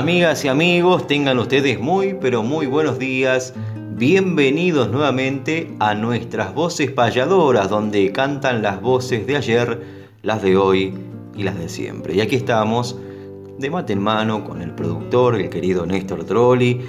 Amigas y amigos, tengan ustedes muy pero muy buenos días. Bienvenidos nuevamente a nuestras voces payadoras, donde cantan las voces de ayer, las de hoy y las de siempre. Y aquí estamos, de mate en mano, con el productor, el querido Néstor Trolli,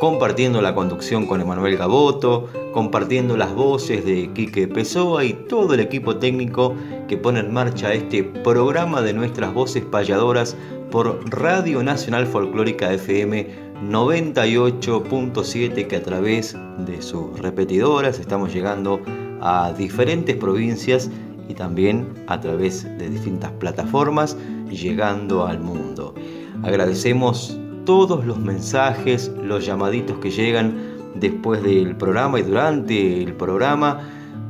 compartiendo la conducción con Emanuel Gaboto, compartiendo las voces de Quique Pessoa y todo el equipo técnico que pone en marcha este programa de nuestras voces payadoras por Radio Nacional Folclórica FM 98.7 que a través de sus repetidoras estamos llegando a diferentes provincias y también a través de distintas plataformas llegando al mundo. Agradecemos todos los mensajes, los llamaditos que llegan después del programa y durante el programa.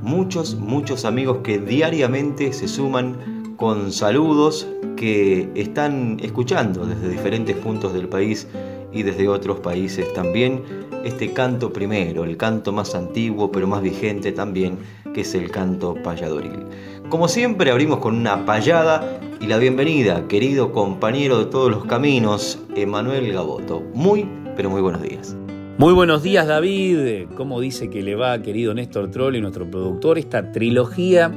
Muchos, muchos amigos que diariamente se suman con saludos que están escuchando desde diferentes puntos del país y desde otros países también este canto primero, el canto más antiguo pero más vigente también, que es el canto payadoril. Como siempre abrimos con una payada y la bienvenida, querido compañero de todos los caminos, Emanuel Gaboto. Muy, pero muy buenos días. Muy buenos días David, ¿cómo dice que le va querido Néstor Troll nuestro productor? Esta trilogía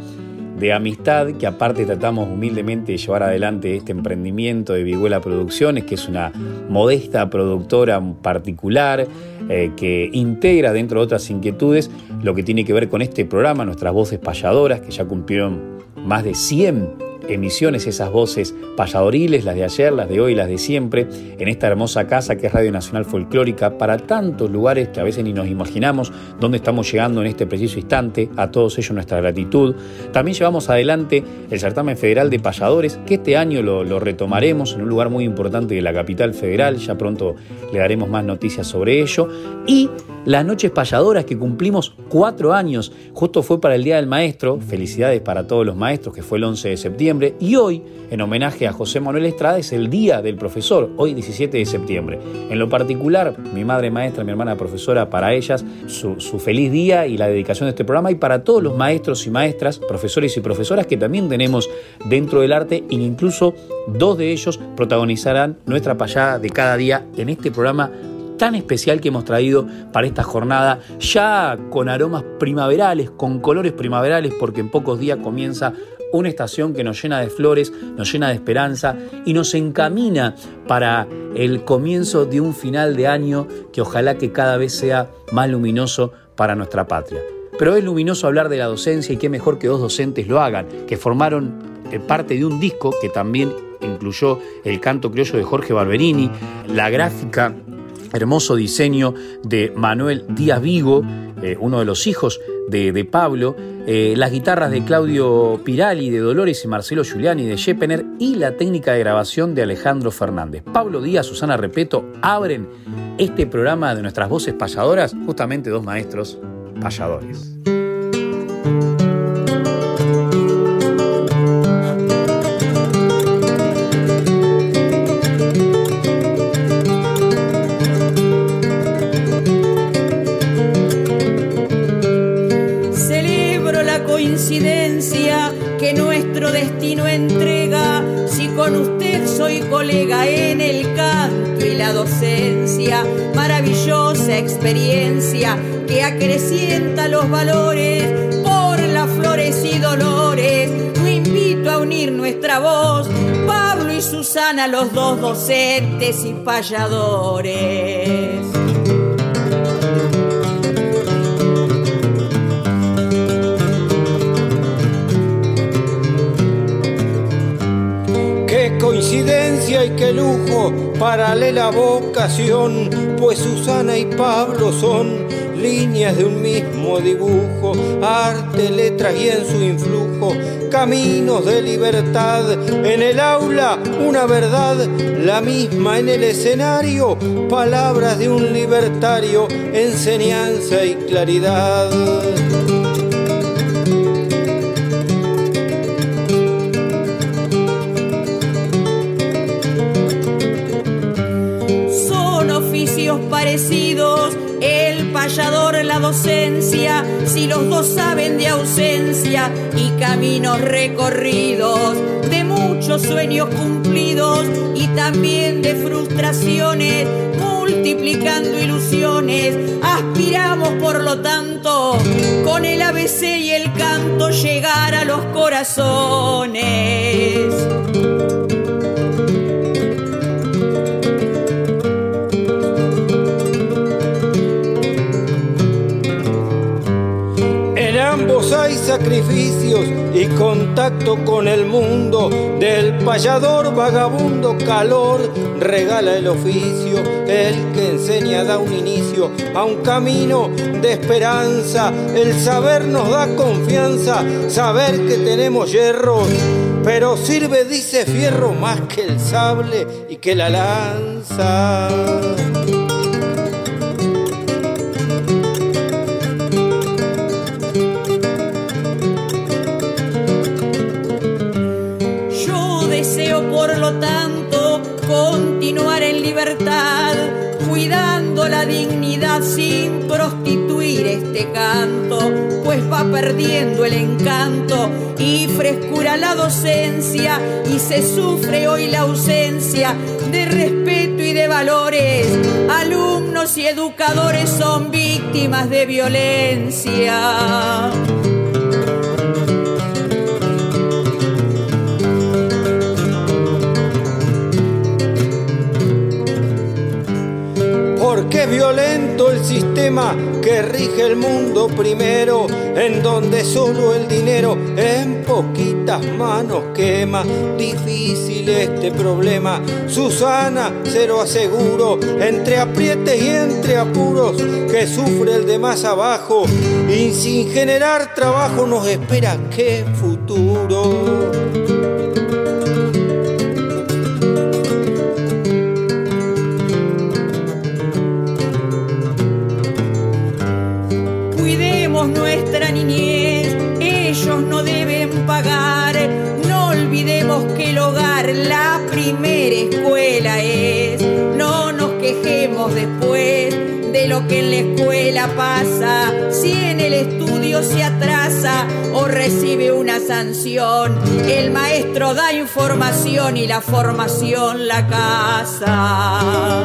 de amistad, que aparte tratamos humildemente de llevar adelante este emprendimiento de Viguela Producciones, que es una modesta productora particular eh, que integra dentro de otras inquietudes lo que tiene que ver con este programa, nuestras voces payadoras, que ya cumplieron más de 100 emisiones, esas voces payadoriles, las de ayer, las de hoy, las de siempre, en esta hermosa casa que es Radio Nacional Folclórica, para tantos lugares que a veces ni nos imaginamos dónde estamos llegando en este preciso instante, a todos ellos nuestra gratitud. También llevamos adelante el certamen federal de payadores, que este año lo, lo retomaremos en un lugar muy importante de la capital federal, ya pronto le daremos más noticias sobre ello, y las noches payadoras que cumplimos cuatro años, justo fue para el Día del Maestro, felicidades para todos los maestros, que fue el 11 de septiembre, y hoy, en homenaje a José Manuel Estrada, es el Día del Profesor, hoy 17 de septiembre. En lo particular, mi madre maestra, mi hermana profesora, para ellas, su, su feliz día y la dedicación de este programa, y para todos los maestros y maestras, profesores y profesoras que también tenemos dentro del arte, e incluso dos de ellos protagonizarán nuestra payada de cada día en este programa tan especial que hemos traído para esta jornada, ya con aromas primaverales, con colores primaverales, porque en pocos días comienza una estación que nos llena de flores, nos llena de esperanza y nos encamina para el comienzo de un final de año que ojalá que cada vez sea más luminoso para nuestra patria. Pero es luminoso hablar de la docencia y qué mejor que dos docentes lo hagan, que formaron eh, parte de un disco que también incluyó el canto criollo de Jorge Barberini, la gráfica hermoso diseño de Manuel Díaz Vigo, eh, uno de los hijos de, Pablo, eh, las guitarras de Claudio Pirali, de Dolores y Marcelo Giuliani de Shepener y la técnica de grabación de Alejandro Fernández. Pablo Díaz, Susana Repeto abren este programa de nuestras voces payadoras, justamente dos maestros payadores. Maravillosa experiencia que acrecienta los valores por las flores y dolores. Lo invito a unir nuestra voz, Pablo y Susana los dos docentes y payadores. Qué coincidencia y qué lujo, paralela vocación, pues Susana y Pablo son líneas de un mismo dibujo, arte, letras y en su influjo, caminos de libertad. En el aula una verdad, la misma en el escenario, palabras de un libertario, enseñanza y claridad. El payador, la docencia, si los dos saben de ausencia y caminos recorridos, de muchos sueños cumplidos y también de frustraciones, multiplicando ilusiones, aspiramos por lo tanto con el ABC y el canto llegar a los corazones. Y contacto con el mundo. Del payador vagabundo calor regala el oficio. El que enseña da un inicio a un camino de esperanza. El saber nos da confianza, saber que tenemos hierro. Pero sirve, dice fierro, más que el sable y que la lanza. Dignidad sin prostituir este canto, pues va perdiendo el encanto y frescura la docencia y se sufre hoy la ausencia de respeto y de valores. Alumnos y educadores son víctimas de violencia. Es violento el sistema que rige el mundo primero, en donde solo el dinero en poquitas manos quema. Difícil este problema, Susana, se lo aseguro, entre aprietes y entre apuros que sufre el de más abajo, y sin generar trabajo nos espera qué futuro. La primera escuela es. No nos quejemos después de lo que en la escuela pasa. Si en el estudio se atrasa o recibe una sanción, el maestro da información y la formación la casa.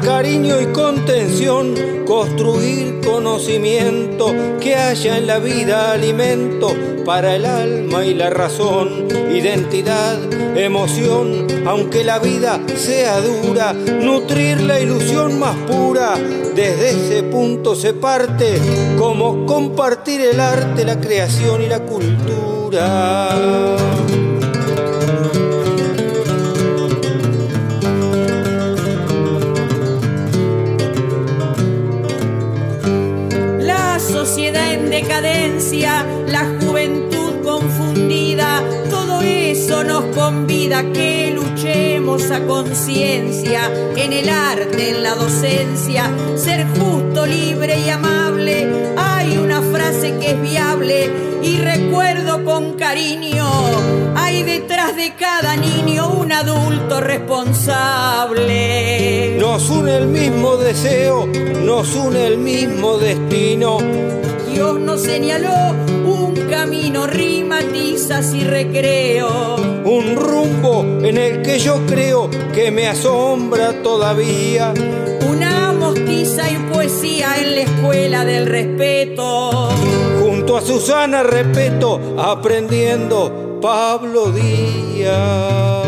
Cariño y contención, construir conocimiento, que haya en la vida alimento para el alma y la razón, identidad, emoción, aunque la vida sea dura, nutrir la ilusión más pura, desde ese punto se parte, como compartir el arte, la creación y la cultura. Sociedad en decadencia, la juventud confundida, todo eso nos convida que luchemos a conciencia en el arte, en la docencia, ser justo, libre y amable. Que es viable y recuerdo con cariño, hay detrás de cada niño un adulto responsable. Nos une el mismo deseo, nos une el mismo destino. Dios nos señaló camino, rimatizas y recreo. Un rumbo en el que yo creo que me asombra todavía. Una mostiza y poesía en la escuela del respeto. Junto a Susana respeto, aprendiendo Pablo Díaz.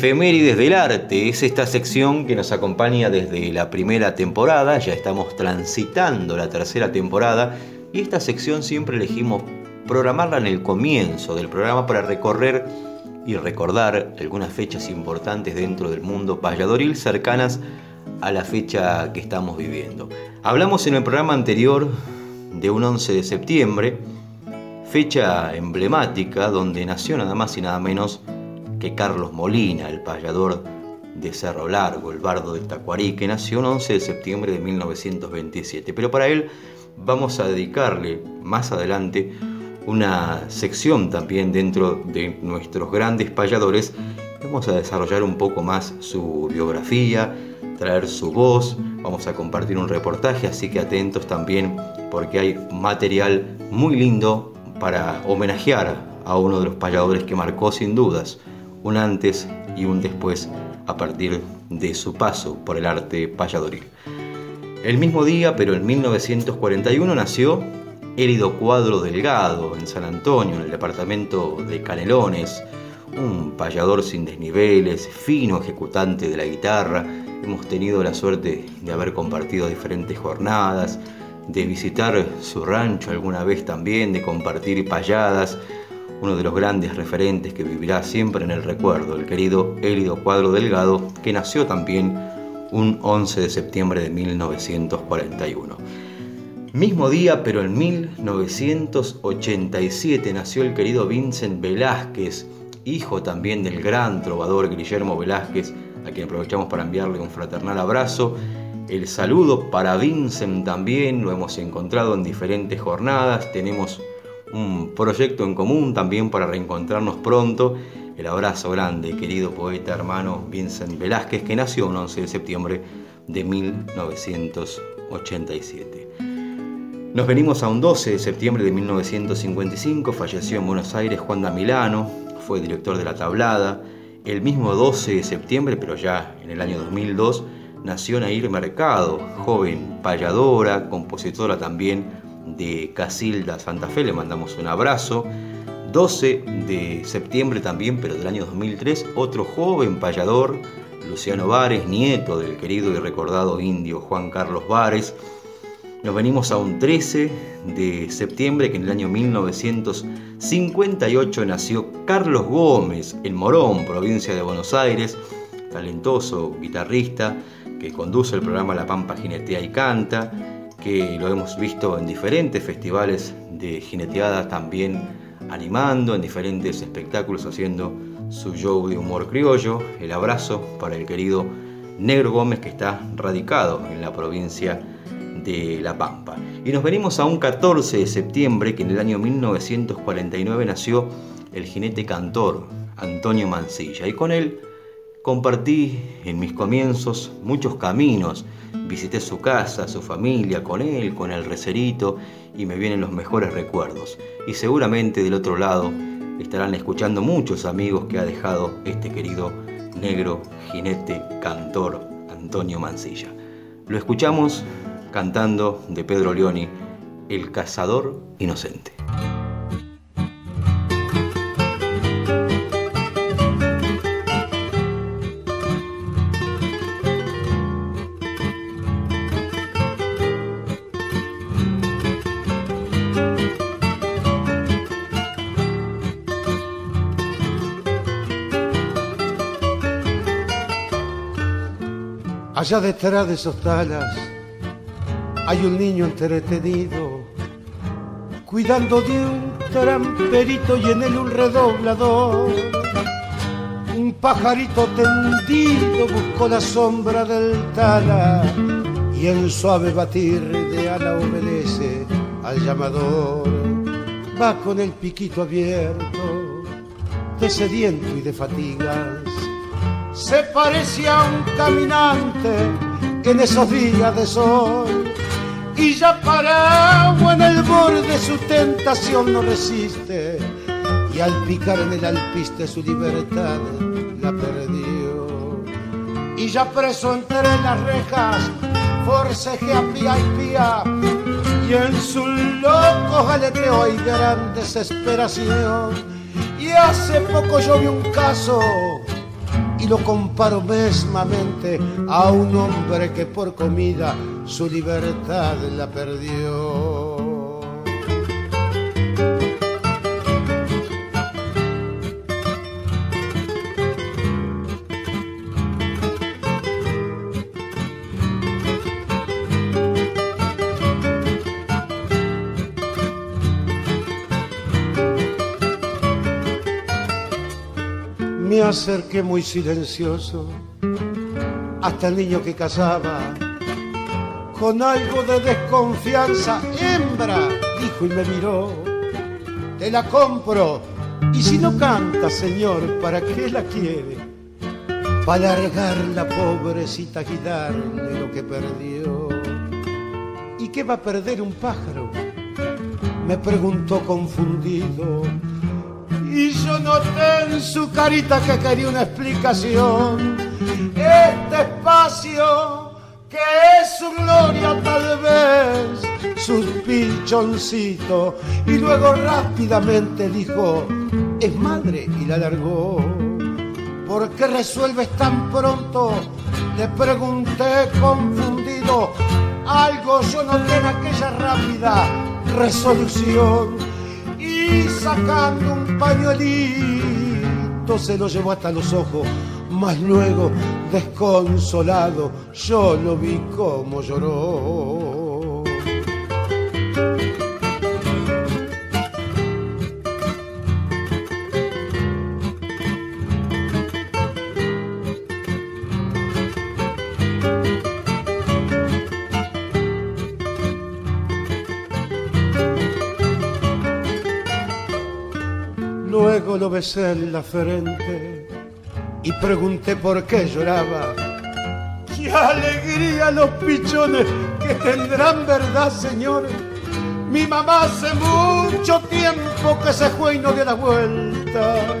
Efemérides del Arte es esta sección que nos acompaña desde la primera temporada, ya estamos transitando la tercera temporada y esta sección siempre elegimos programarla en el comienzo del programa para recorrer y recordar algunas fechas importantes dentro del mundo valladoril cercanas a la fecha que estamos viviendo. Hablamos en el programa anterior de un 11 de septiembre, fecha emblemática donde nació nada más y nada menos que Carlos Molina, el payador de Cerro Largo, el bardo de Tacuarí, que nació el 11 de septiembre de 1927. Pero para él vamos a dedicarle más adelante una sección también dentro de nuestros grandes payadores. Vamos a desarrollar un poco más su biografía, traer su voz, vamos a compartir un reportaje, así que atentos también porque hay material muy lindo para homenajear a uno de los payadores que marcó sin dudas un antes y un después a partir de su paso por el arte payadoril. El mismo día, pero en 1941, nació Hérido Cuadro Delgado en San Antonio, en el departamento de Canelones, un payador sin desniveles, fino ejecutante de la guitarra. Hemos tenido la suerte de haber compartido diferentes jornadas, de visitar su rancho alguna vez también, de compartir payadas. Uno de los grandes referentes que vivirá siempre en el recuerdo, el querido Hérido Cuadro Delgado, que nació también un 11 de septiembre de 1941. Mismo día, pero en 1987 nació el querido Vincent Velázquez, hijo también del gran trovador Guillermo Velázquez, a quien aprovechamos para enviarle un fraternal abrazo. El saludo para Vincent también, lo hemos encontrado en diferentes jornadas, tenemos un proyecto en común también para reencontrarnos pronto el abrazo grande, querido poeta hermano Vincent Velázquez, que nació el 11 de septiembre de 1987. Nos venimos a un 12 de septiembre de 1955, falleció en Buenos Aires Juan da Milano, fue director de La Tablada. El mismo 12 de septiembre, pero ya en el año 2002, nació Nair Mercado, joven payadora, compositora también de Casilda Santa Fe, le mandamos un abrazo. 12 de septiembre también, pero del año 2003, otro joven payador, Luciano Vares, nieto del querido y recordado indio Juan Carlos Vares. Nos venimos a un 13 de septiembre, que en el año 1958 nació Carlos Gómez en Morón, provincia de Buenos Aires, talentoso guitarrista que conduce el programa La Pampa Jinetea y Canta, que lo hemos visto en diferentes festivales de jineteada también animando en diferentes espectáculos, haciendo su show de humor criollo. El abrazo para el querido Negro Gómez que está radicado en la provincia de La Pampa. Y nos venimos a un 14 de septiembre que en el año 1949 nació el jinete cantor Antonio Mancilla y con él compartí en mis comienzos muchos caminos Visité su casa, su familia, con él, con el recerito, y me vienen los mejores recuerdos. Y seguramente del otro lado estarán escuchando muchos amigos que ha dejado este querido negro jinete cantor Antonio Mancilla. Lo escuchamos cantando de Pedro Leoni, El cazador inocente. Allá detrás de esos talas, hay un niño entretenido cuidando de un tramperito y en él un redoblador. Un pajarito tendido buscó la sombra del tala y en suave batir de ala obedece al llamador. Va con el piquito abierto, de sediento y de fatigas. Se parece a un caminante en esos días de sol. Y ya parado en el borde su tentación no resiste y al picar en el alpiste su libertad la perdió. Y ya preso entre las rejas forcejea pía y pía y en su loco galeteo hay gran desesperación y hace poco yo vi un caso lo comparo mesmamente a un hombre que por comida su libertad la perdió. Acerqué muy silencioso hasta el niño que cazaba con algo de desconfianza. Hembra, dijo y me miró, te la compro. Y si no canta, señor, ¿para qué la quiere? Para largar la pobrecita y darle lo que perdió. ¿Y qué va a perder un pájaro? Me preguntó confundido. Y yo noté en su carita que quería una explicación. Este espacio que es su gloria tal vez, sus pichoncito, y luego rápidamente dijo, es madre y la largó. ¿Por qué resuelves tan pronto? Le pregunté confundido, algo yo noté en aquella rápida resolución y sacando un pañuelito se lo llevó hasta los ojos mas luego, desconsolado, yo lo vi como lloró. Lo besé en la frente y pregunté por qué lloraba. ¡Qué alegría los pichones que tendrán verdad, señor! Mi mamá hace mucho tiempo que se fue y no dio la vuelta.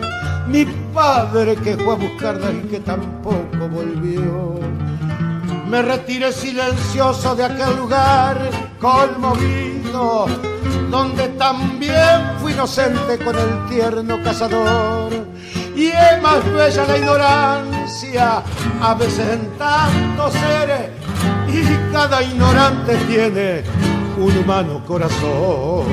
Mi padre que fue a buscarla y que tampoco volvió. Me retiré silencioso de aquel lugar conmovido, donde también fui inocente con el tierno cazador y es más bella la ignorancia, a veces en tantos seres, y cada ignorante tiene un humano corazón.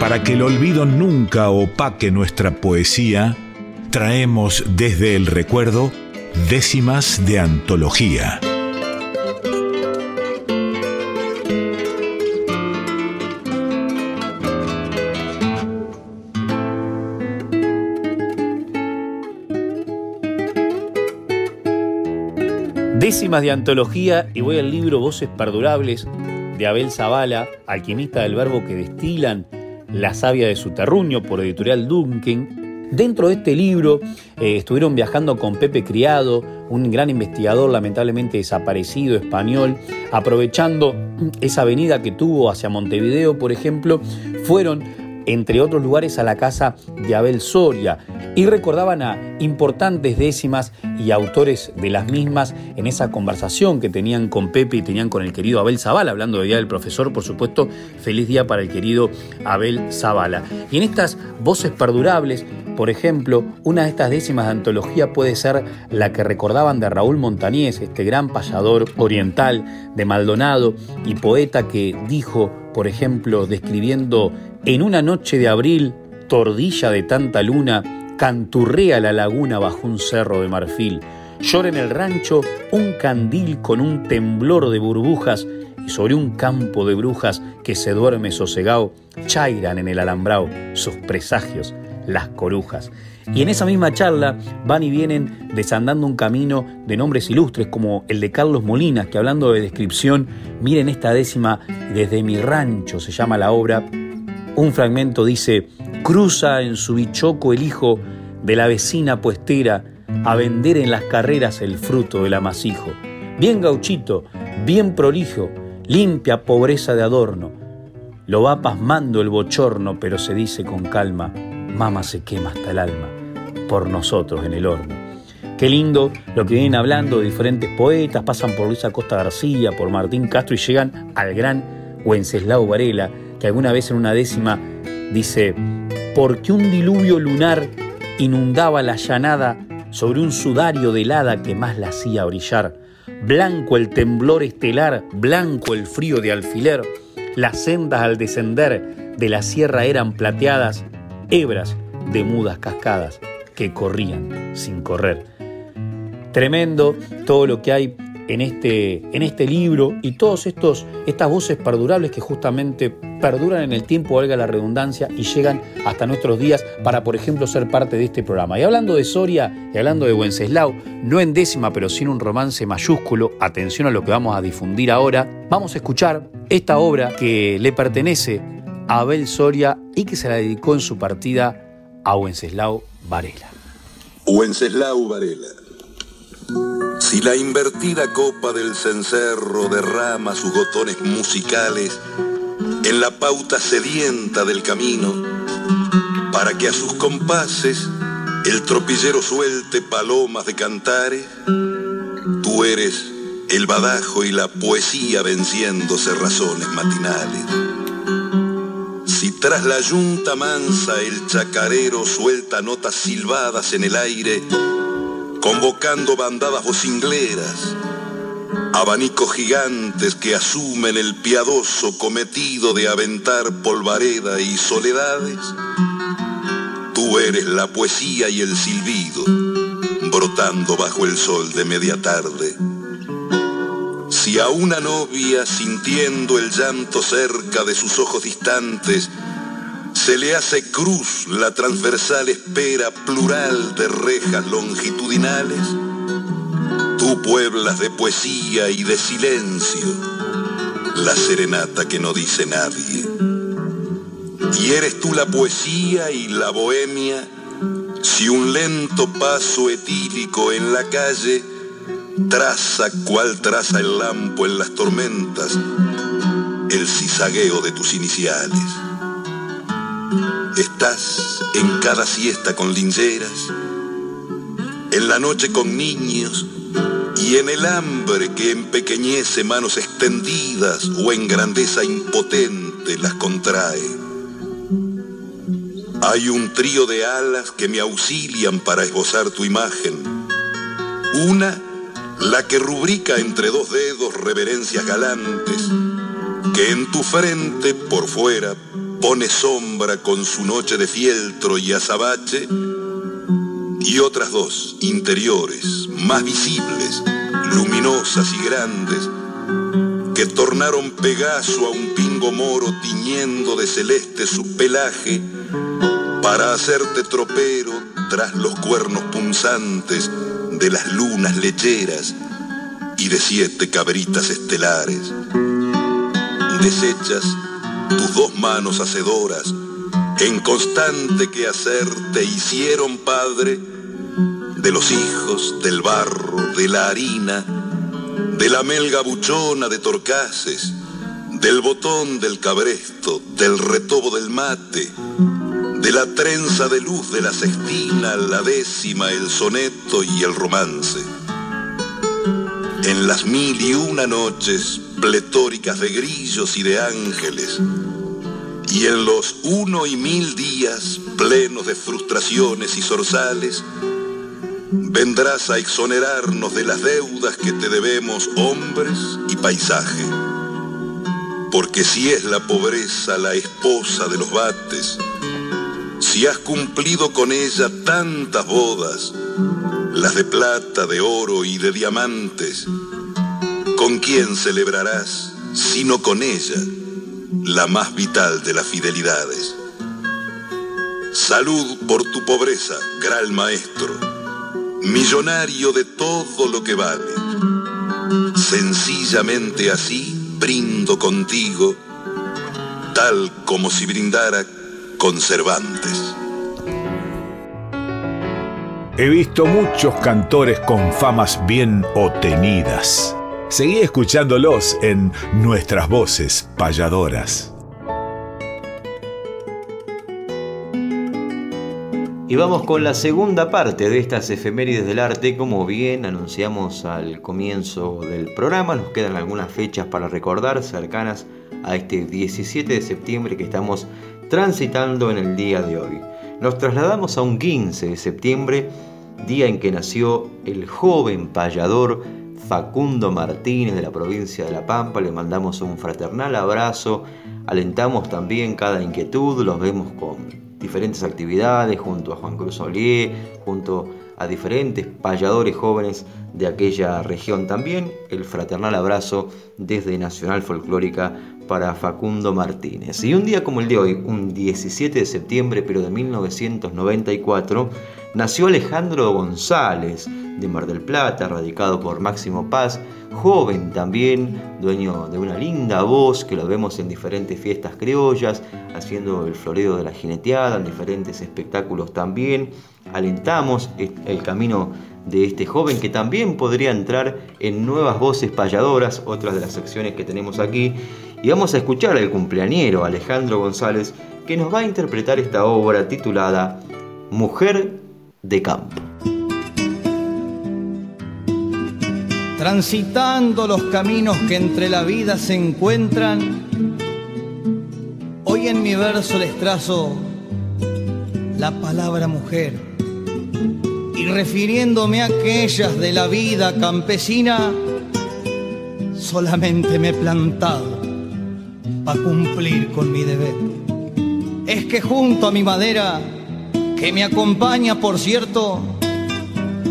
Para que el olvido nunca opaque nuestra poesía, traemos desde el recuerdo décimas de antología. Décimas de antología y voy al libro Voces Perdurables de Abel Zavala, alquimista del verbo que destilan la savia de su terruño por editorial Duncan. Dentro de este libro eh, estuvieron viajando con Pepe Criado, un gran investigador lamentablemente desaparecido español, aprovechando esa avenida que tuvo hacia Montevideo, por ejemplo, fueron entre otros lugares a la casa de Abel Soria y recordaban a importantes décimas y autores de las mismas en esa conversación que tenían con Pepe y tenían con el querido Abel Zavala, hablando de Día del Profesor, por supuesto, feliz día para el querido Abel Zavala. Y en estas voces perdurables, por ejemplo, una de estas décimas de antología puede ser la que recordaban de Raúl Montañés, este gran payador oriental de Maldonado y poeta que dijo, por ejemplo, describiendo en una noche de abril, tordilla de tanta luna, canturrea la laguna bajo un cerro de marfil, llora en el rancho un candil con un temblor de burbujas y sobre un campo de brujas que se duerme sosegado, chairan en el alambrado sus presagios, las corujas. Y en esa misma charla van y vienen desandando un camino de nombres ilustres como el de Carlos Molinas, que hablando de descripción, miren esta décima, desde mi rancho se llama la obra, un fragmento dice, cruza en su bichoco el hijo de la vecina puestera a vender en las carreras el fruto del amasijo. Bien gauchito, bien prolijo, limpia pobreza de adorno. Lo va pasmando el bochorno, pero se dice con calma, mama se quema hasta el alma, por nosotros en el horno. Qué lindo lo que vienen hablando de diferentes poetas, pasan por Luisa Costa García, por Martín Castro y llegan al gran Wenceslao Varela, que alguna vez en una décima dice, porque un diluvio lunar inundaba la llanada sobre un sudario de helada que más la hacía brillar. Blanco el temblor estelar, blanco el frío de alfiler. Las sendas al descender de la sierra eran plateadas, hebras de mudas cascadas que corrían sin correr. Tremendo todo lo que hay en este, en este libro y todas estas voces perdurables que justamente perduran en el tiempo, valga la redundancia, y llegan hasta nuestros días para, por ejemplo, ser parte de este programa. Y hablando de Soria y hablando de Wenceslao, no en décima, pero sin un romance mayúsculo, atención a lo que vamos a difundir ahora, vamos a escuchar esta obra que le pertenece a Abel Soria y que se la dedicó en su partida a Wenceslao Varela. Wenceslao Varela si la invertida copa del cencerro derrama sus gotones musicales en la pauta sedienta del camino, para que a sus compases el tropillero suelte palomas de cantares, tú eres el badajo y la poesía venciéndose razones matinales. Si tras la yunta mansa el chacarero suelta notas silbadas en el aire, convocando bandadas vocingleras, abanicos gigantes que asumen el piadoso cometido de aventar polvareda y soledades. Tú eres la poesía y el silbido, brotando bajo el sol de media tarde. Si a una novia, sintiendo el llanto cerca de sus ojos distantes, se le hace cruz la transversal espera plural de rejas longitudinales. Tú pueblas de poesía y de silencio la serenata que no dice nadie. Y eres tú la poesía y la bohemia si un lento paso etílico en la calle traza cual traza el lampo en las tormentas el cizagueo de tus iniciales. Estás en cada siesta con linceras, en la noche con niños y en el hambre que empequeñece manos extendidas o en grandeza impotente las contrae. Hay un trío de alas que me auxilian para esbozar tu imagen. Una, la que rubrica entre dos dedos reverencias galantes, que en tu frente por fuera pone sombra con su noche de fieltro y azabache, y otras dos interiores, más visibles, luminosas y grandes, que tornaron Pegaso a un pingo moro tiñendo de celeste su pelaje, para hacerte tropero tras los cuernos punzantes de las lunas lecheras y de siete cabritas estelares. Desechas tus dos manos hacedoras, en constante quehacer te hicieron padre de los hijos del barro, de la harina, de la melga buchona de torcaces, del botón del cabresto, del retobo del mate, de la trenza de luz de la sextina, la décima, el soneto y el romance. En las mil y una noches pletóricas de grillos y de ángeles, y en los uno y mil días plenos de frustraciones y zorzales, vendrás a exonerarnos de las deudas que te debemos hombres y paisaje. Porque si es la pobreza la esposa de los bates, Si has cumplido con ella tantas bodas, las de plata, de oro y de diamantes, ¿con quién celebrarás sino con ella, la más vital de las fidelidades? Salud por tu pobreza, gran maestro, millonario de todo lo que vale. Sencillamente así brindo contigo, tal como si brindara con Cervantes. He visto muchos cantores con famas bien obtenidas. Seguí escuchándolos en nuestras voces payadoras. Y vamos con la segunda parte de estas efemérides del arte. Como bien anunciamos al comienzo del programa, nos quedan algunas fechas para recordar cercanas a este 17 de septiembre que estamos transitando en el día de hoy. Nos trasladamos a un 15 de septiembre, día en que nació el joven payador Facundo Martínez de la provincia de La Pampa. Le mandamos un fraternal abrazo, alentamos también cada inquietud, los vemos con diferentes actividades junto a Juan Cruz Olié, junto a diferentes payadores jóvenes de aquella región también. El fraternal abrazo desde Nacional Folclórica para Facundo Martínez. Y un día como el de hoy, un 17 de septiembre pero de 1994, nació Alejandro González de Mar del Plata, radicado por Máximo Paz, joven también, dueño de una linda voz que lo vemos en diferentes fiestas criollas, haciendo el floreo de la jineteada, en diferentes espectáculos también. Alentamos el camino de este joven que también podría entrar en nuevas voces payadoras, otras de las secciones que tenemos aquí. Y vamos a escuchar al cumpleañero Alejandro González que nos va a interpretar esta obra titulada Mujer de Campo. Transitando los caminos que entre la vida se encuentran, hoy en mi verso les trazo la palabra mujer y refiriéndome a aquellas de la vida campesina, solamente me he plantado para cumplir con mi deber. Es que junto a mi madera, que me acompaña por cierto,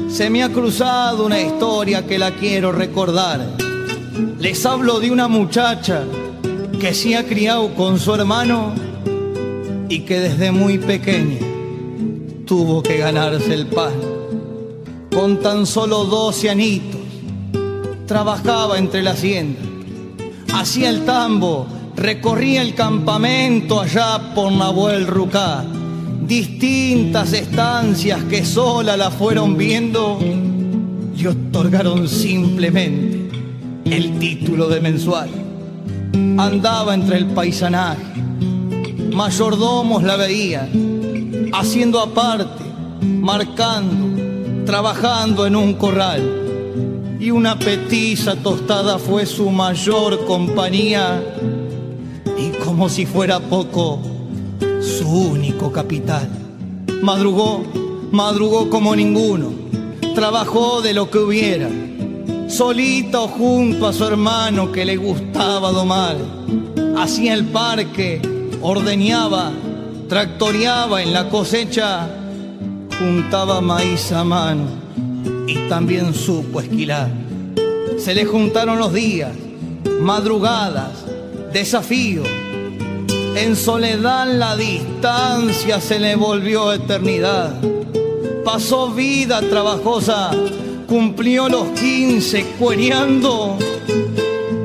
se me ha cruzado una historia que la quiero recordar. Les hablo de una muchacha que se ha criado con su hermano y que desde muy pequeña tuvo que ganarse el pan. Con tan solo 12 anitos, trabajaba entre la hacienda, hacía el tambo, recorría el campamento allá por Nahuel Rucá distintas estancias que sola la fueron viendo, le otorgaron simplemente el título de mensual. Andaba entre el paisanaje, mayordomos la veían, haciendo aparte, marcando, trabajando en un corral. Y una petiza tostada fue su mayor compañía. Y como si fuera poco, su único capital. Madrugó, madrugó como ninguno, trabajó de lo que hubiera, solita o junto a su hermano que le gustaba domar. Hacía el parque, ordeñaba, tractoreaba en la cosecha, juntaba maíz a mano y también supo esquilar. Se le juntaron los días, madrugadas, desafíos en soledad la distancia se le volvió eternidad. Pasó vida trabajosa, cumplió los 15 cuereando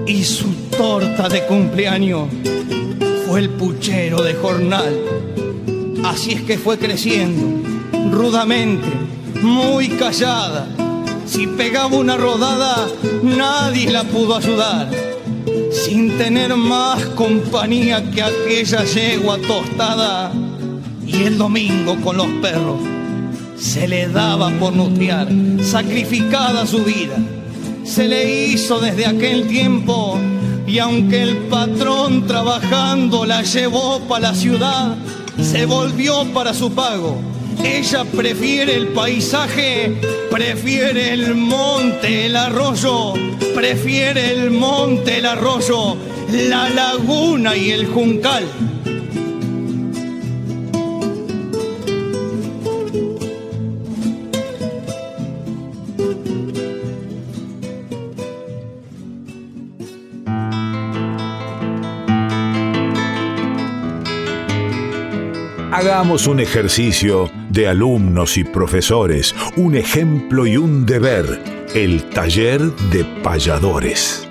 y su torta de cumpleaños fue el puchero de jornal. Así es que fue creciendo rudamente, muy callada. Si pegaba una rodada, nadie la pudo ayudar sin tener más compañía que aquella yegua tostada. Y el domingo con los perros se le daba por nutriar, sacrificada su vida. Se le hizo desde aquel tiempo y aunque el patrón trabajando la llevó para la ciudad, se volvió para su pago ella prefiere el paisaje, prefiere el monte, el arroyo, prefiere el monte, el arroyo, la laguna y el juncal. Hagamos un ejercicio de alumnos y profesores, un ejemplo y un deber, el taller de payadores.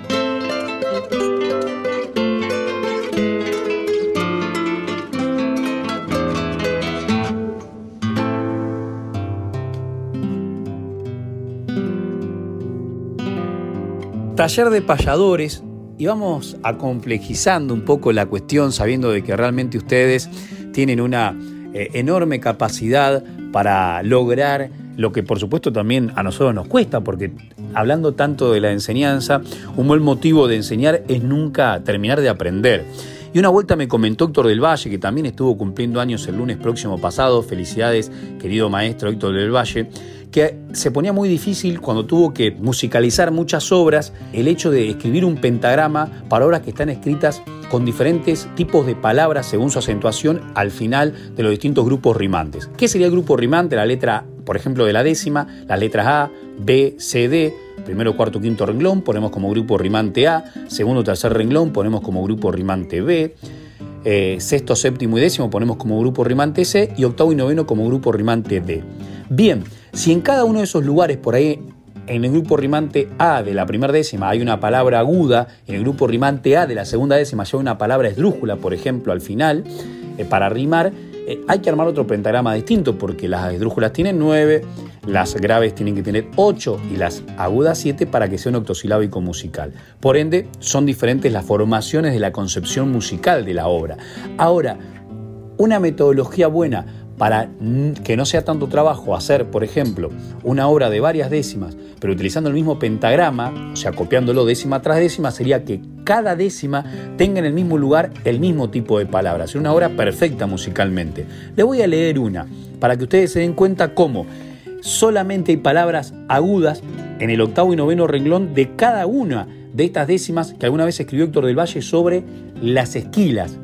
Taller de payadores y vamos a complejizando un poco la cuestión sabiendo de que realmente ustedes tienen una eh, enorme capacidad para lograr lo que por supuesto también a nosotros nos cuesta, porque hablando tanto de la enseñanza, un buen motivo de enseñar es nunca terminar de aprender. Y una vuelta me comentó Héctor del Valle, que también estuvo cumpliendo años el lunes próximo pasado, felicidades querido maestro Héctor del Valle, que se ponía muy difícil cuando tuvo que musicalizar muchas obras el hecho de escribir un pentagrama para obras que están escritas con diferentes tipos de palabras según su acentuación al final de los distintos grupos rimantes. ¿Qué sería el grupo rimante? La letra, por ejemplo, de la décima, las letras A, B, C, D, primero, cuarto, quinto renglón ponemos como grupo rimante A, segundo, tercer renglón ponemos como grupo rimante B, eh, sexto, séptimo y décimo ponemos como grupo rimante C y octavo y noveno como grupo rimante D. Bien, si en cada uno de esos lugares por ahí en el grupo rimante A de la primera décima hay una palabra aguda, en el grupo rimante A de la segunda décima hay una palabra esdrújula, por ejemplo, al final, eh, para rimar, eh, hay que armar otro pentagrama distinto porque las esdrújulas tienen 9, las graves tienen que tener 8 y las agudas 7 para que sea un octosilábico musical. Por ende, son diferentes las formaciones de la concepción musical de la obra. Ahora, una metodología buena para que no sea tanto trabajo hacer, por ejemplo, una obra de varias décimas, pero utilizando el mismo pentagrama, o sea, copiándolo décima tras décima, sería que cada décima tenga en el mismo lugar el mismo tipo de palabras. Una obra perfecta musicalmente. Le voy a leer una para que ustedes se den cuenta cómo solamente hay palabras agudas en el octavo y noveno renglón de cada una de estas décimas que alguna vez escribió Héctor del Valle sobre las esquilas,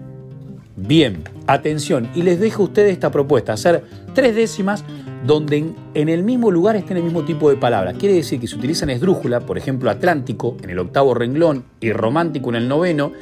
Bien, atención, y les dejo a ustedes esta propuesta, hacer tres décimas donde en, el mismo lugar estén el mismo tipo de palabras. Quiere decir que si utilizan esdrújula, por ejemplo Atlántico en el octavo renglón y Romántico en el noveno,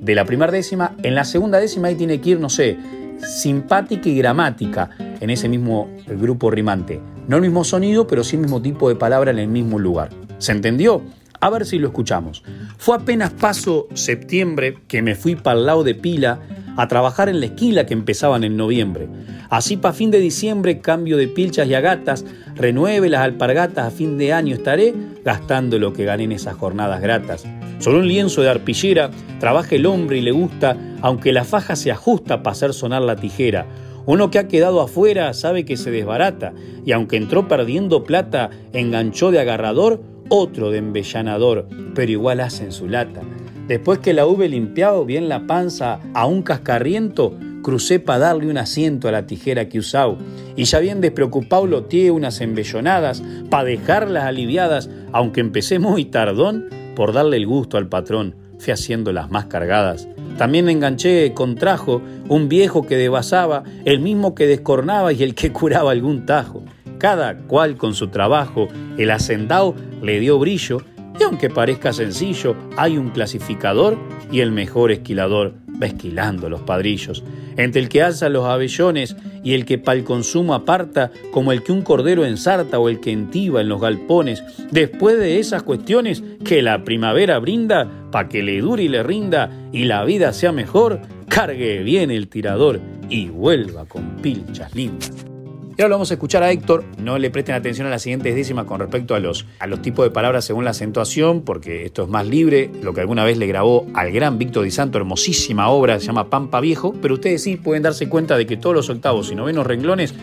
de la primera décima, en la segunda décima ahí tiene que ir, no sé, simpática y gramática en ese mismo grupo rimante. No el mismo sonido, pero sí el mismo tipo de palabra en el mismo lugar. ¿Se entendió? A ver si lo escuchamos. Fue apenas paso septiembre que me fui para el lado de Pila a trabajar en la esquila que empezaban en noviembre. Así para fin de diciembre cambio de pilchas y agatas, renueve las alpargatas a fin de año estaré gastando lo que gané en esas jornadas gratas. Sobre un lienzo de arpillera trabaja el hombre y le gusta, aunque la faja se ajusta para hacer sonar la tijera. Uno que ha quedado afuera sabe que se desbarata, y aunque entró perdiendo plata, enganchó de agarrador, otro de embellanador, pero igual hacen su lata. Después que la hube limpiado bien la panza a un cascarriento, crucé para darle un asiento a la tijera que usaba. Y ya bien despreocupado lo tié unas embellonadas para dejarlas aliviadas, aunque empecé muy tardón por darle el gusto al patrón. Fui haciendo las más cargadas. También enganché con trajo un viejo que devasaba, el mismo que descornaba y el que curaba algún tajo. Cada cual con su trabajo, el hacendao le dio brillo y aunque parezca sencillo, hay un clasificador y el mejor esquilador va esquilando los padrillos. Entre el que alza los abellones y el que pa'l consumo aparta, como el que un cordero ensarta o el que entiba en los galpones. Después de esas cuestiones que la primavera brinda, pa' que le dure y le rinda y la vida sea mejor, cargue bien el tirador y vuelva con pilchas lindas. Y ahora lo vamos a escuchar a Héctor. No le presten atención a las siguientes décimas con respecto a los, a los tipos de palabras según la acentuación, porque esto es más libre. Lo que alguna vez le grabó al gran Víctor Di Santo, hermosísima obra, se llama Pampa Viejo. Pero ustedes sí pueden darse cuenta de que todos los octavos y novenos renglones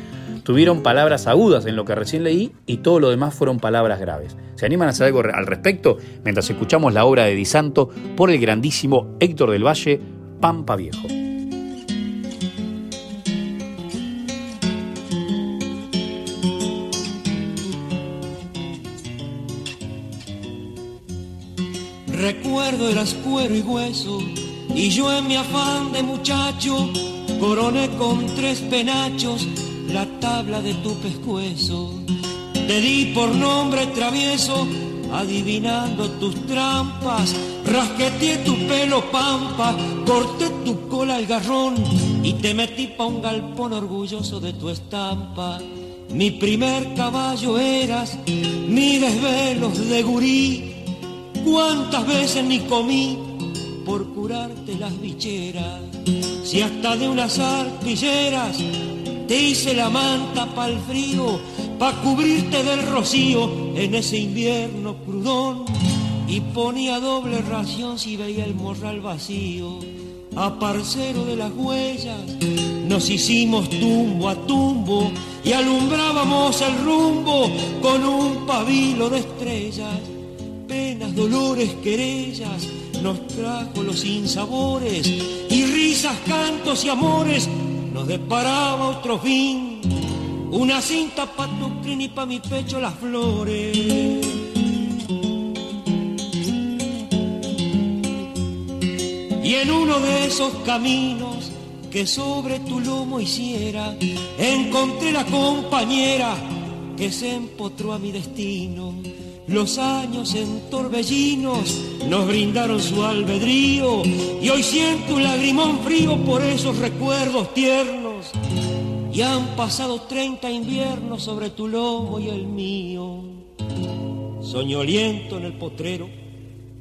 tuvieron palabras agudas en lo que recién leí y todo lo demás fueron palabras graves. ¿Se animan a hacer algo al respecto mientras escuchamos la obra de Di Santo por el grandísimo Héctor del Valle, Pampa Viejo? Eras cuero y hueso, y yo en mi afán de muchacho coroné con tres penachos la tabla de tu pescuezo. Te di por nombre travieso, adivinando tus trampas, rasqueteé tu pelo pampa, corté tu cola al garrón y te metí pa' un galpón orgulloso de tu estampa. Mi primer caballo eras, mi desvelos de gurí. Cuántas veces ni comí por curarte las bicheras. Si hasta de unas arpilleras te hice la manta pa'l frío, pa' cubrirte del rocío en ese invierno crudón. Y ponía doble ración si veía el morral vacío a parcero de las huellas, nos hicimos tumbo a tumbo y alumbrábamos el rumbo con un pabilo de estrellas. Dolores, querellas, nos trajo los sinsabores y risas, cantos y amores, nos deparaba otro fin. Una cinta pa' tu crin y pa' mi pecho las flores. Y en uno de esos caminos que sobre tu lomo hiciera, encontré la compañera que se empotró a mi destino. Los años en torbellinos nos brindaron su albedrío y hoy siento un lagrimón frío por esos recuerdos tiernos. Y han pasado treinta inviernos sobre tu lomo y el mío. Soñoliento en el potrero,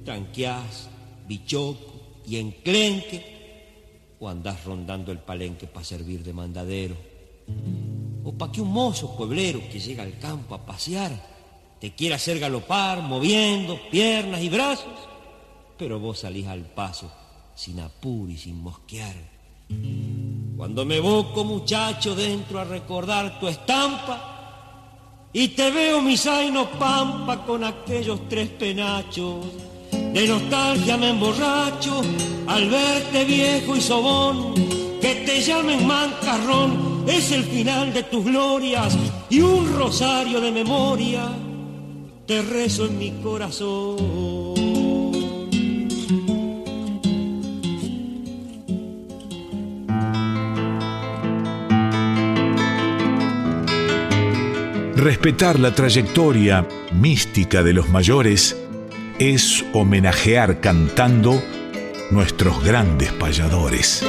tranqueás, bichoco y enclenque, o andás rondando el palenque para servir de mandadero, o pa' que un mozo pueblero que llega al campo a pasear te quiera hacer galopar moviendo piernas y brazos, pero vos salís al paso sin apuro y sin mosquear. Cuando me boco muchacho dentro a recordar tu estampa y te veo mi zaino pampa con aquellos tres penachos de nostalgia me emborracho al verte viejo y sobón. Que te llamen mancarrón es el final de tus glorias y un rosario de memoria te rezo en mi corazón. Respetar la trayectoria mística de los mayores es homenajear cantando nuestros grandes payadores.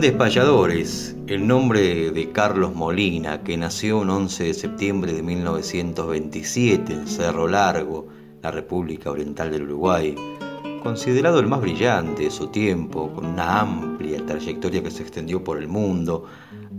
Grandes el nombre de Carlos Molina, que nació un 11 de septiembre de 1927 en Cerro Largo, la República Oriental del Uruguay, considerado el más brillante de su tiempo, con una amplia trayectoria que se extendió por el mundo,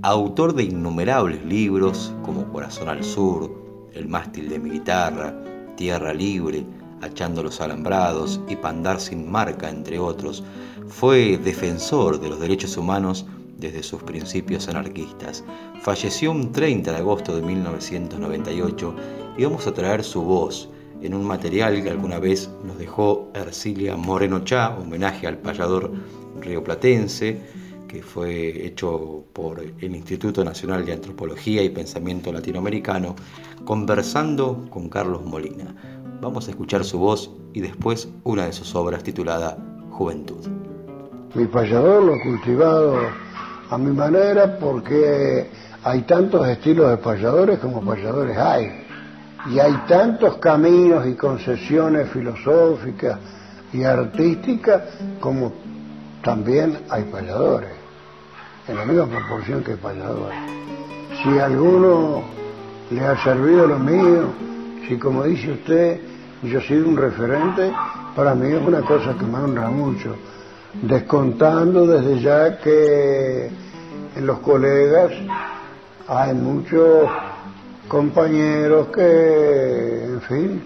autor de innumerables libros como Corazón al Sur, El mástil de mi guitarra, Tierra Libre, Achando los Alambrados y Pandar sin marca, entre otros, fue defensor de los derechos humanos desde sus principios anarquistas. Falleció un 30 de agosto de 1998 y vamos a traer su voz en un material que alguna vez nos dejó Ercilia Moreno Chá, homenaje al payador rioplatense, que fue hecho por el Instituto Nacional de Antropología y Pensamiento Latinoamericano, conversando con Carlos Molina. Vamos a escuchar su voz y después una de sus obras titulada Juventud. Mi payador lo he cultivado a mi manera porque hay tantos estilos de payadores como payadores hay y hay tantos caminos y concesiones filosóficas y artísticas como también hay payadores, en la misma proporción que payadores. Si a alguno le ha servido lo mío, si como dice usted, yo he sido un referente, para mí es una cosa que me honra mucho, descontando desde ya que en los colegas hay muchos compañeros que, en fin,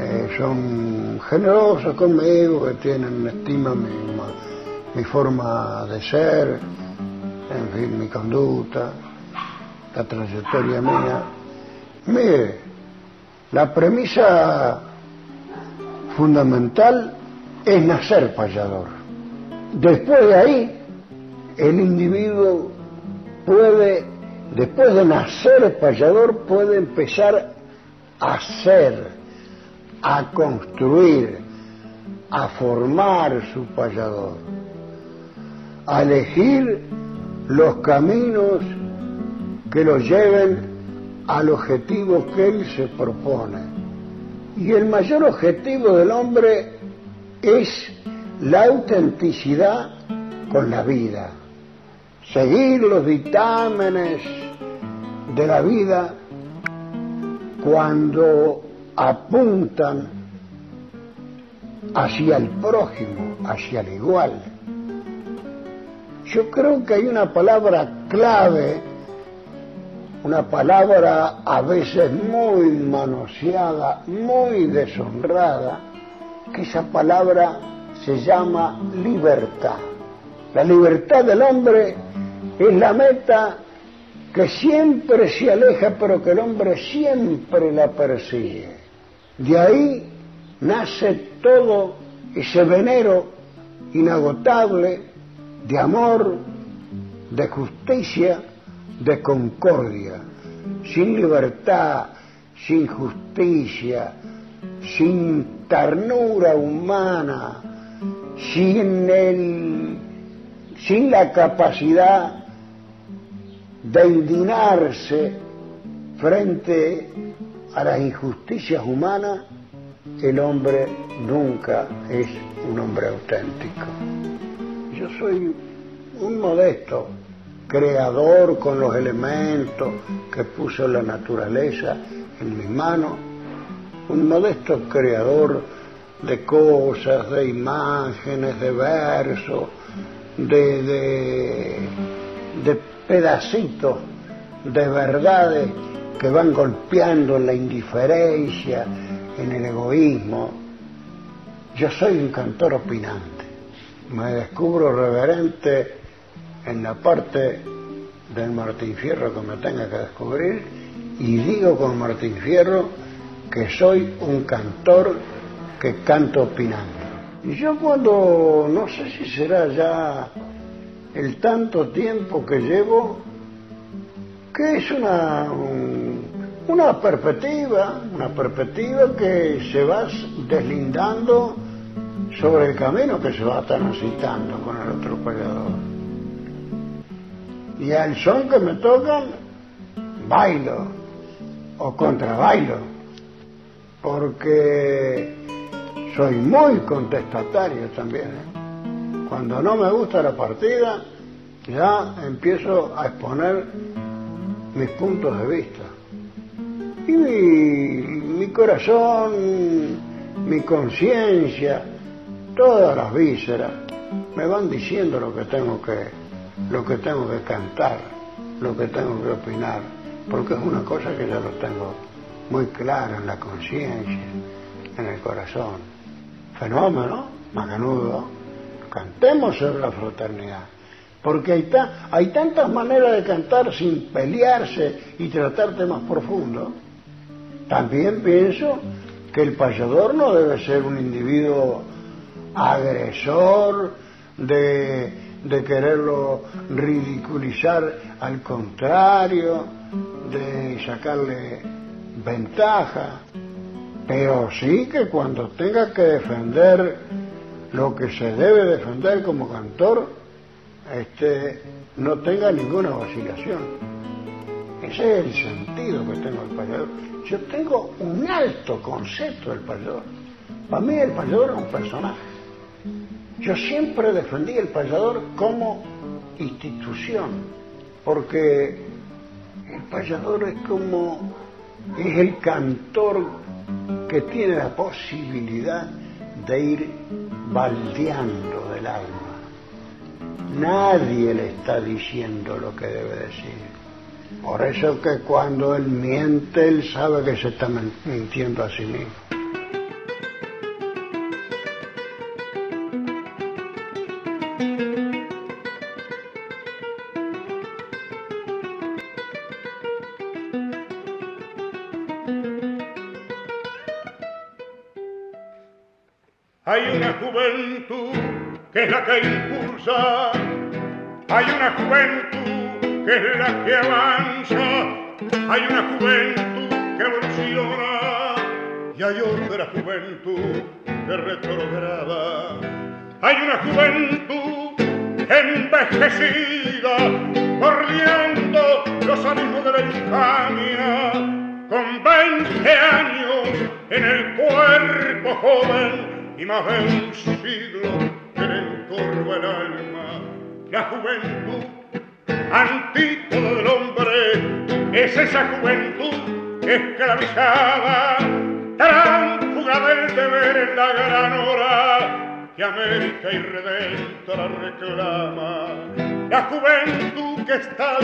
eh, son generosos conmigo, que tienen estima mi, mi forma de ser, en fin, mi conducta, la trayectoria mía. Mire, la premisa fundamental es nacer payador. Después de ahí, el individuo puede después de nacer payador puede empezar a ser, a construir, a formar su payador. a elegir los caminos que lo lleven al objetivo que él se propone. Y el mayor objetivo del hombre es la autenticidad con la vida, seguir los dictámenes de la vida cuando apuntan hacia el prójimo, hacia el igual. Yo creo que hay una palabra clave, una palabra a veces muy manoseada, muy deshonrada, que esa palabra se llama libertad. La libertad del hombre es la meta que siempre se aleja, pero que el hombre siempre la persigue. De ahí nace todo ese venero inagotable de amor, de justicia, de concordia. Sin libertad, sin justicia, sin ternura humana, sin, el, sin la capacidad de indignarse frente a las injusticias humanas, el hombre nunca es un hombre auténtico. Yo soy un modesto creador con los elementos que puso la naturaleza en mis manos, un modesto creador de cosas, de imágenes, de versos, de, de, de pedacitos de verdades que van golpeando en la indiferencia, en el egoísmo. Yo soy un cantor opinante, me descubro reverente en la parte del Martín Fierro que me tenga que descubrir y digo con Martín Fierro que soy un cantor que canto opinando. Y yo cuando, no sé si será ya el tanto tiempo que llevo, que es una, una perspectiva, una perspectiva que se va deslindando sobre el camino que se va transitando con el otro peleador. Y al son que me tocan, bailo o contrabailo, porque soy muy contestatario también. ¿eh? Cuando no me gusta la partida, ya empiezo a exponer mis puntos de vista. Y mi, corazón, mi conciencia, todas las vísceras me van diciendo lo que tengo que, lo que tengo que cantar, lo que tengo que opinar, porque es una cosa que ya lo tengo muy claro en la conciencia, en el corazón. Fenómeno, macanudo, cantemos sobre la fraternidad. Porque hay, hay tantas maneras de cantar sin pelearse y tratar temas profundos. También pienso que el payador no debe ser un individuo agresor, de, de quererlo ridiculizar, al contrario, de sacarle ventaja, pero sí que cuando tenga que defender lo que se debe defender como cantor, este, no tenga ninguna vacilación. Ese es el sentido que tengo del payador. Yo tengo un alto concepto del payador. Para mí el payador es un personaje. Yo siempre defendí el payador como institución, porque el payador es como, es el cantor que tiene la posibilidad de ir baldeando del alma Nadie le está diciendo lo que debe decir. Por eso que cuando él miente, él sabe que se está mintiendo a sí mismo. Hay una juventud que es la que impulsa. Hay una juventud que es la que avanza, hay una juventud que evoluciona. Y hay otra juventud que retrograda. Hay una juventud envejecida, bordeando los abismos de la infamia, con 20 años en el cuerpo joven y más de un siglo que le encorva el alma. La juventud, antípodo del hombre, es esa juventud esclavizada, tránfuga del deber en la gran hora que América irredenta la reclama. La juventud que está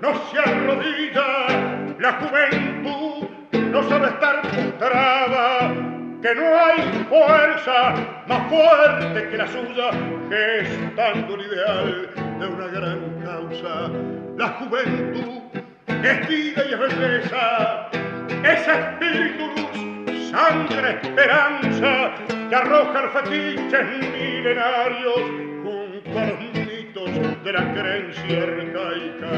no se arrodilla, la juventud no sabe estar frustrada, que no hay fuerza más fuerte que la suya, gestando el ideal de una gran causa. La juventud es vida y es belleza, es espíritu sangre, esperanza, que arroja los fetiches milenarios junto a los mitos de la creencia arcaica.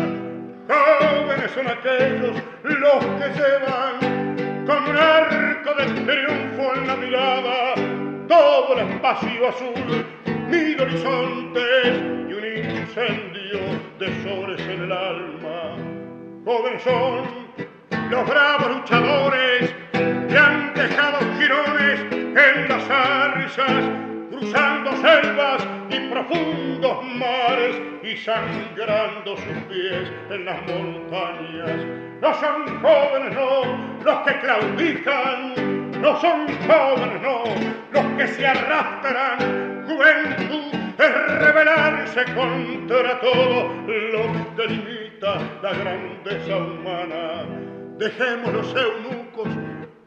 Jóvenes son aquellos los que llevan con un arco de triunfo en la mirada todo el espacio azul, mil horizontes y un incendio de soles en el alma. Jóvenes son los bravos luchadores que han dejado girones en las arzas, cruzando selvas y profundos mares y sangrando sus pies en las montañas. No son jóvenes, no, los que claudican, no son jóvenes, no, los que se arrastran. Juventud es rebelarse contra todo lo que delimita la grandeza humana dejemos los eunucos,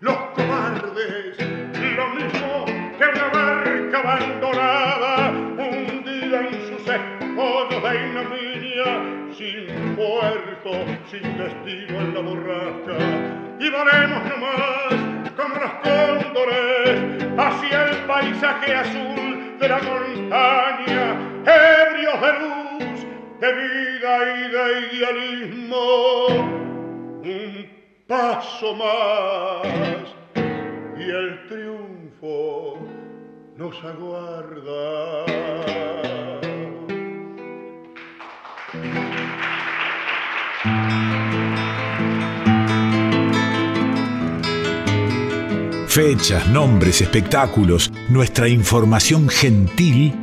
los cobardes, lo mismo que una barca abandonada, hundida en sus escollos de ignominia, sin puerto, sin destino en la borrasca. Y volemos nomás como los cóndores hacia el paisaje azul de la montaña, ebrios de luz, de vida y de idealismo paso más y el triunfo nos aguarda. Fechas, nombres, espectáculos, nuestra información gentil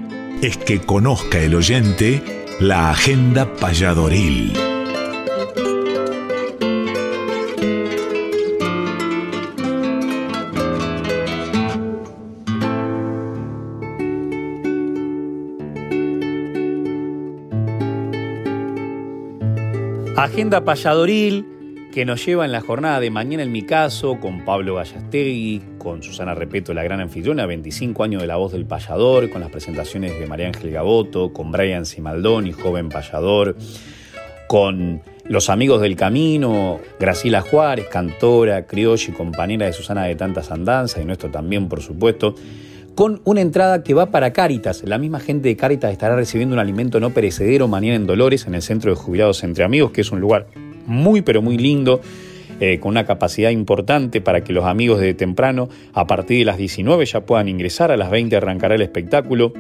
es que conozca el oyente la agenda payadoril. Agenda payadoril que nos lleva en la jornada de mañana en mi caso con Pablo Gallastegui, con Susana Repeto, la gran anfitriona, 25 años de la voz del payador, con las presentaciones de María Ángel Gaboto, con Brian Simaldoni, joven payador, con los amigos del camino, Graciela Juárez, cantora, criolla y compañera de Susana de tantas andanzas, y nuestro también, por supuesto, con una entrada que va para Cáritas. La misma gente de Cáritas estará recibiendo un alimento no perecedero mañana en Dolores, en el Centro de Jubilados Entre Amigos, que es un lugar muy, pero muy lindo. Eh, con una capacidad importante para que los amigos de temprano, a partir de las 19 ya puedan ingresar, a las 20 arrancará el espectáculo,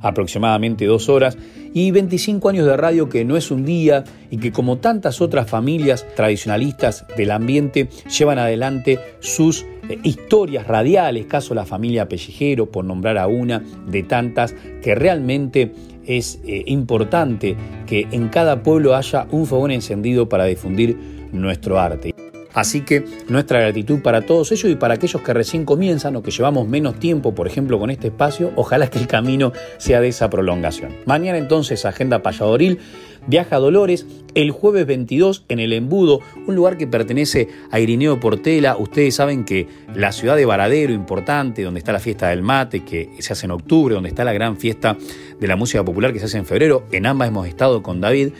aproximadamente dos horas, y 25 años de radio que no es un día y que como tantas otras familias tradicionalistas del ambiente llevan adelante sus eh, historias radiales, caso la familia Pellejero, por nombrar a una de tantas, que realmente es eh, importante que en cada pueblo haya un fogón encendido para difundir nuestro arte. Así que nuestra gratitud para todos ellos y para aquellos que recién comienzan o que llevamos menos tiempo, por ejemplo, con este espacio, ojalá que el camino sea de esa prolongación. Mañana entonces, Agenda Payadoril, viaja a Dolores el jueves 22 en el Embudo, un lugar que pertenece a Irineo Portela. Ustedes saben que la ciudad de Varadero, importante, donde está la fiesta del mate, que se hace en octubre, donde está la gran fiesta de la música popular que se hace en febrero, en ambas hemos estado con David.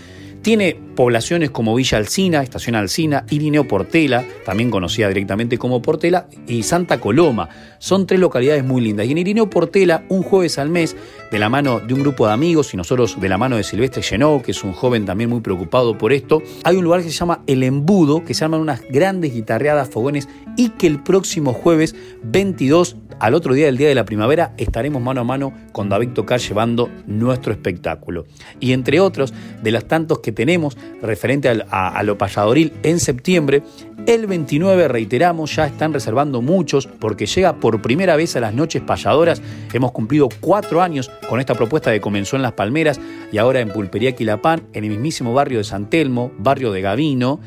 Tiene poblaciones como Villa Alcina, Estación Alcina, Irineo Portela, también conocida directamente como Portela, y Santa Coloma. Son tres localidades muy lindas. Y en Irineo Portela, un jueves al mes, de la mano de un grupo de amigos y nosotros de la mano de Silvestre Llenó, que es un joven también muy preocupado por esto, hay un lugar que se llama El Embudo, que se arman unas grandes guitarreadas, fogones, y que el próximo jueves 22 al otro día del Día de la Primavera, estaremos mano a mano con David Tocar llevando nuestro espectáculo. Y entre otros, de los tantos que tenemos referente a, lo payadoril en septiembre, el 29, reiteramos, ya están reservando muchos porque llega por primera vez a las noches payadoras. Hemos cumplido cuatro años con esta propuesta que comenzó en Las Palmeras y ahora en Pulpería Quilapán, en el mismísimo barrio de San Telmo, barrio de Gavino.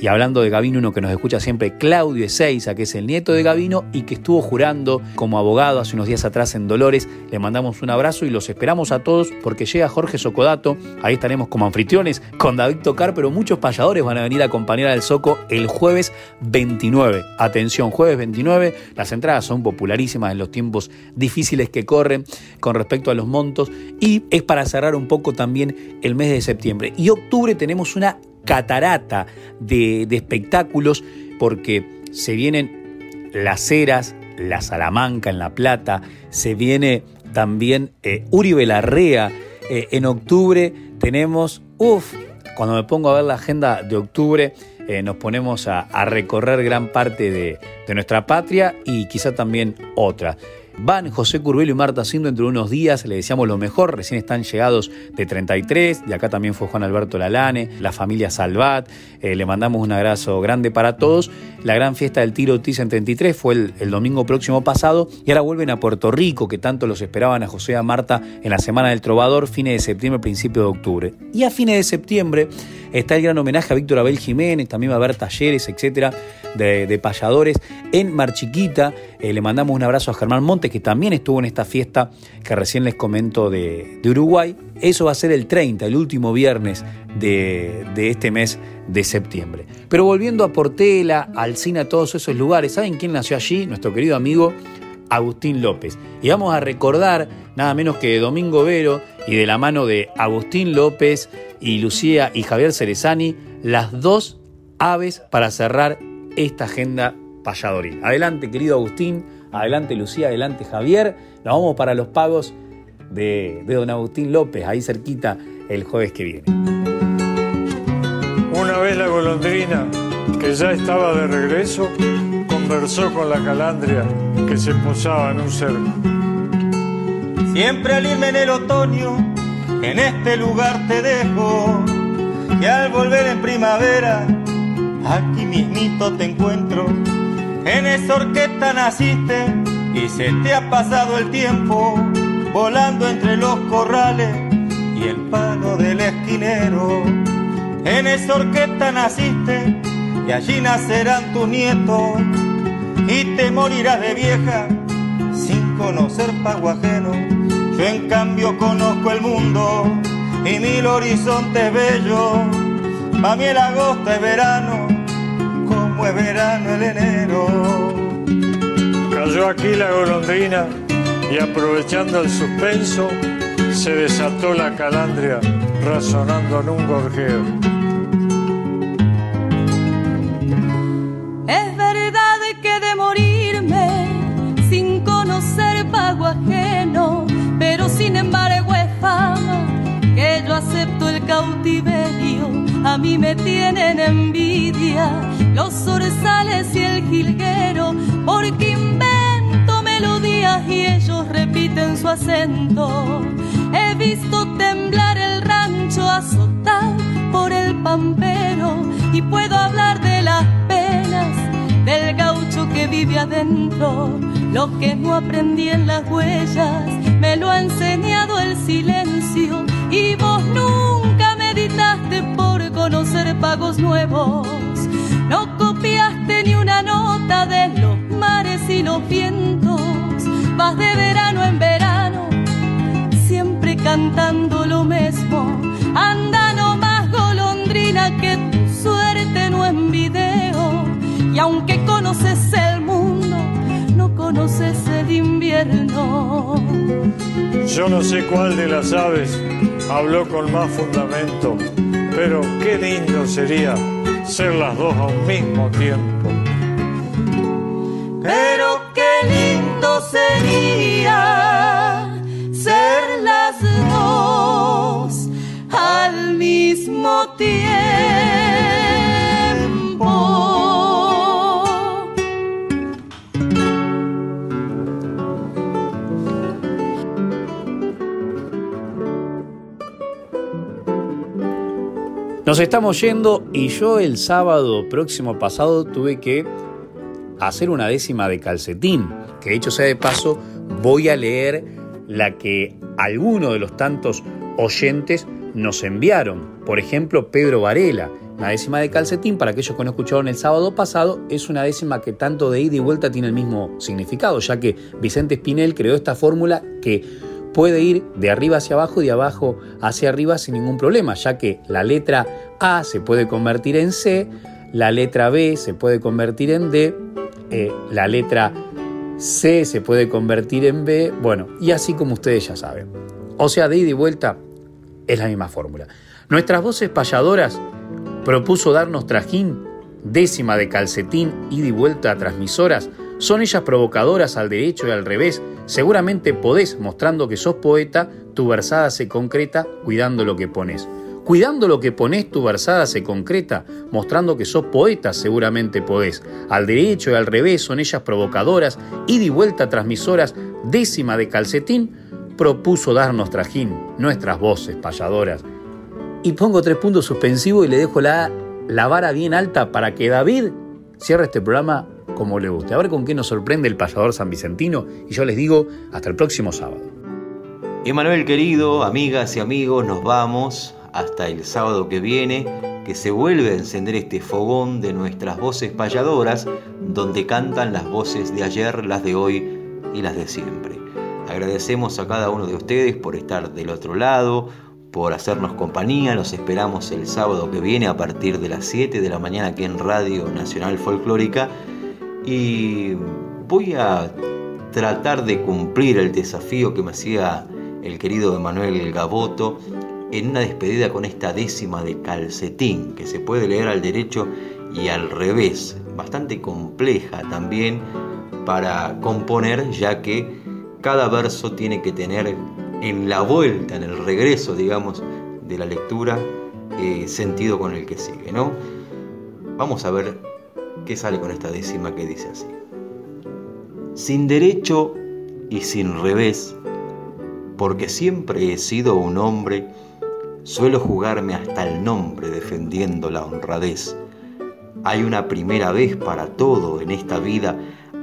Y hablando de Gavino, uno que nos escucha siempre, Claudio Ezeiza, que es el nieto de Gavino y que estuvo jurando como abogado hace unos días atrás en Dolores. Le mandamos un abrazo y los esperamos a todos porque llega Jorge Socodato. Ahí estaremos como anfitriones con David Tocar, pero muchos payadores van a venir a acompañar al Soco el jueves 29. Atención, jueves 29. Las entradas son popularísimas en los tiempos difíciles que corren con respecto a los montos y es para cerrar un poco también el mes de septiembre. Y octubre tenemos una catarata de, espectáculos porque se vienen las Heras, la Salamanca en La Plata, se viene también eh, Uribe Larrea. Eh, en octubre tenemos, uff, cuando me pongo a ver la agenda de octubre, eh, nos ponemos a, recorrer gran parte de, nuestra patria y quizá también otra. Van José Curbelo y Marta Sindo entre unos días, le deseamos lo mejor, recién están llegados de 33, de acá también fue Juan Alberto Lalane, la familia Salvat, eh, le mandamos un abrazo grande para todos. La gran fiesta del tiro TIS en 33 fue el, domingo próximo pasado y ahora vuelven a Puerto Rico, que tanto los esperaban a José y a Marta en la Semana del Trovador, fines de septiembre, principio de octubre. Y a fines de septiembre está el gran homenaje a Víctor Abel Jiménez, también va a haber talleres, etcétera, de, payadores en Marchiquita. Eh, le mandamos un abrazo a Germán Montes, que también estuvo en esta fiesta que recién les comento de, Uruguay. Eso va a ser el 30, el último viernes de, este mes de septiembre. Pero volviendo a Portela, Alcina, a todos esos lugares, ¿saben quién nació allí? Nuestro querido amigo Agustín López. Y vamos a recordar nada menos que Domingo Vero y de la mano de Agustín López y Lucía y Javier Cerezani, las dos aves para cerrar esta agenda payadoril. Adelante, querido Agustín, adelante, Lucía, adelante, Javier. Nos vamos para los pagos de, de don Agustín López, ahí cerquita, el jueves que viene. Una vez la golondrina, que ya estaba de regreso, conversó con la calandria que se posaba en un cerco. Siempre al irme en el otoño, en este lugar te dejo, y al volver en primavera, aquí mismito te encuentro. En esa orquesta naciste y se te ha pasado el tiempo, volando entre los corrales y el palo del esquinero. En esa orquesta naciste y allí nacerán tus nietos y te morirás de vieja sin conocer pago ajeno. Yo en cambio conozco el mundo y mil horizontes bellos. Pa' mí el agosto es verano, como es verano el enero. Cayó aquí la golondrina y aprovechando el suspenso, se desató la calandria razonando en un gorjeo. A mí me tienen envidia los zorzales y el jilguero, porque invento melodías y ellos repiten su acento. He visto temblar el rancho azotado por el pampero y puedo hablar de las penas del gaucho que vive adentro. Lo que no aprendí en las huellas me lo ha enseñado el silencio y vos nunca por conocer pagos nuevos. No copiaste ni una nota de los mares y los vientos. Vas de verano en verano, siempre cantando lo mismo. Anda no más golondrina que tu suerte no en video. Y aunque conoces el mundo, no conoces el invierno. Yo no sé cuál de las aves habló con más fundamento, pero qué lindo sería ser las dos a un mismo tiempo. Nos estamos yendo y yo el sábado próximo pasado tuve que hacer una décima de calcetín, que hecho sea de paso voy a leer la que algunos de los tantos oyentes nos enviaron. Por ejemplo, Pedro Varela. Una décima de calcetín, para aquellos que no escucharon el sábado pasado, es una décima que tanto de ida y vuelta tiene el mismo significado, ya que Vicente Espinel creó esta fórmula que puede ir de arriba hacia abajo y de abajo hacia arriba sin ningún problema, ya que la letra A se puede convertir en C, la letra B se puede convertir en D, eh, la letra C se puede convertir en B, bueno, y así como ustedes ya saben. O sea, de ida y vuelta es la misma fórmula. Nuestras voces payadoras propuso darnos trajín, décima de calcetín, ida y vuelta a transmisoras, son ellas provocadoras al derecho y al revés. Seguramente podés, mostrando que sos poeta, tu versada se concreta cuidando lo que pones. Cuidando lo que pones, tu versada se concreta, mostrando que sos poeta, seguramente podés. Al derecho y al revés son ellas provocadoras, ida y vuelta transmisoras, décima de calcetín, propuso darnos trajín, nuestras voces payadoras. Y pongo tres puntos suspensivos y le dejo la, la vara bien alta para que David cierre este programa como le guste. A ver con qué nos sorprende el payador san Vicentino y yo les digo hasta el próximo sábado. Emanuel querido, amigas y amigos, nos vamos hasta el sábado que viene, que se vuelve a encender este fogón de nuestras voces payadoras, donde cantan las voces de ayer, las de hoy y las de siempre. Agradecemos a cada uno de ustedes por estar del otro lado, por hacernos compañía. Los esperamos el sábado que viene a partir de las 7 de la mañana aquí en Radio Nacional Folclórica y voy a tratar de cumplir el desafío que me hacía el querido Emanuel Gaboto en una despedida con esta décima de calcetín que se puede leer al derecho y al revés, bastante compleja también para componer ya que cada verso tiene que tener en la vuelta, en el regreso, digamos, de la lectura, eh, sentido con el que sigue, ¿no? Vamos a ver ¿Qué sale con esta décima que dice así. Sin derecho y sin revés, porque siempre he sido un hombre, suelo jugarme hasta el nombre defendiendo la honradez. Hay una primera vez para todo en esta vida,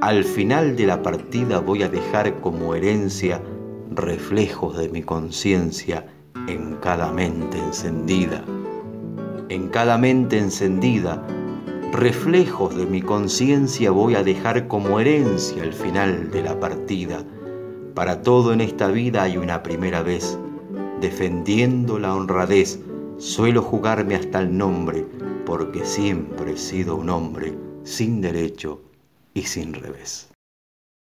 al final de la partida voy a dejar como herencia reflejos de mi conciencia en cada mente encendida. En cada mente encendida reflejos de mi conciencia voy a dejar como herencia al final de la partida. Para todo en esta vida hay una primera vez. Defendiendo la honradez, suelo jugarme hasta el nombre, porque siempre he sido un hombre sin derecho y sin revés.